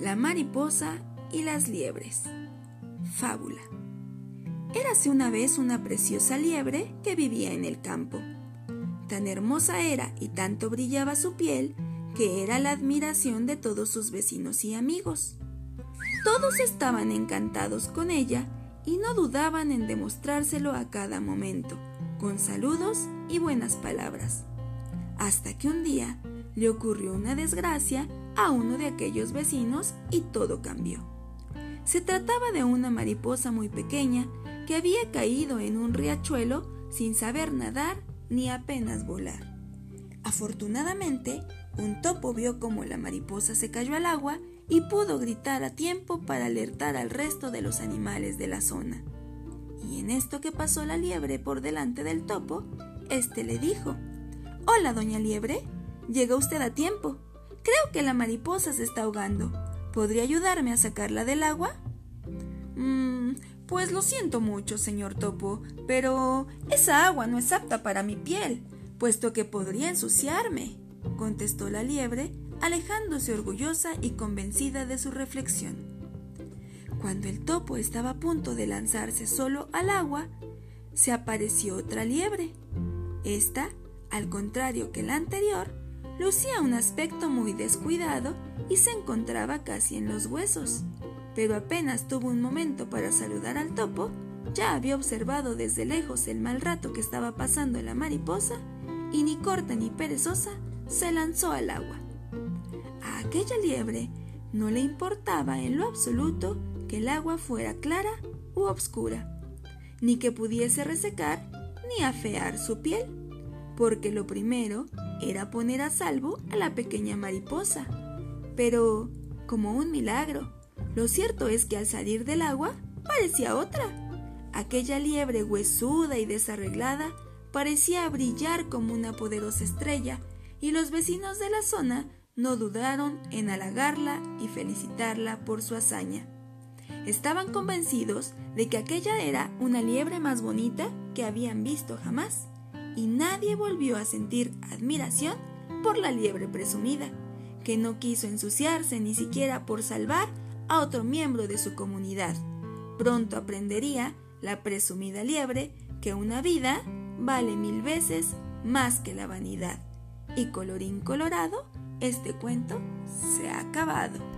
La mariposa y las liebres. Fábula. Érase una vez una preciosa liebre que vivía en el campo. Tan hermosa era y tanto brillaba su piel que era la admiración de todos sus vecinos y amigos. Todos estaban encantados con ella y no dudaban en demostrárselo a cada momento, con saludos y buenas palabras. Hasta que un día le ocurrió una desgracia a uno de aquellos vecinos y todo cambió. Se trataba de una mariposa muy pequeña que había caído en un riachuelo sin saber nadar ni apenas volar. Afortunadamente, un topo vio cómo la mariposa se cayó al agua y pudo gritar a tiempo para alertar al resto de los animales de la zona. Y en esto que pasó la liebre por delante del topo, éste le dijo: Hola, doña Liebre, llega usted a tiempo. Creo que la mariposa se está ahogando. ¿Podría ayudarme a sacarla del agua? Mmm, pues lo siento mucho, señor Topo, pero esa agua no es apta para mi piel, puesto que podría ensuciarme, contestó la liebre, alejándose orgullosa y convencida de su reflexión. Cuando el topo estaba a punto de lanzarse solo al agua, se apareció otra liebre. Esta, al contrario que la anterior, Lucía un aspecto muy descuidado y se encontraba casi en los huesos. Pero apenas tuvo un momento para saludar al topo, ya había observado desde lejos el mal rato que estaba pasando la mariposa y ni corta ni perezosa se lanzó al agua. A aquella liebre no le importaba en lo absoluto que el agua fuera clara u obscura, ni que pudiese resecar ni afear su piel, porque lo primero era poner a salvo a la pequeña mariposa. Pero, como un milagro, lo cierto es que al salir del agua parecía otra. Aquella liebre huesuda y desarreglada parecía brillar como una poderosa estrella, y los vecinos de la zona no dudaron en halagarla y felicitarla por su hazaña. Estaban convencidos de que aquella era una liebre más bonita que habían visto jamás y nadie volvió a sentir admiración por la liebre presumida, que no quiso ensuciarse ni siquiera por salvar a otro miembro de su comunidad. Pronto aprendería la presumida liebre que una vida vale mil veces más que la vanidad. Y colorín colorado, este cuento se ha acabado.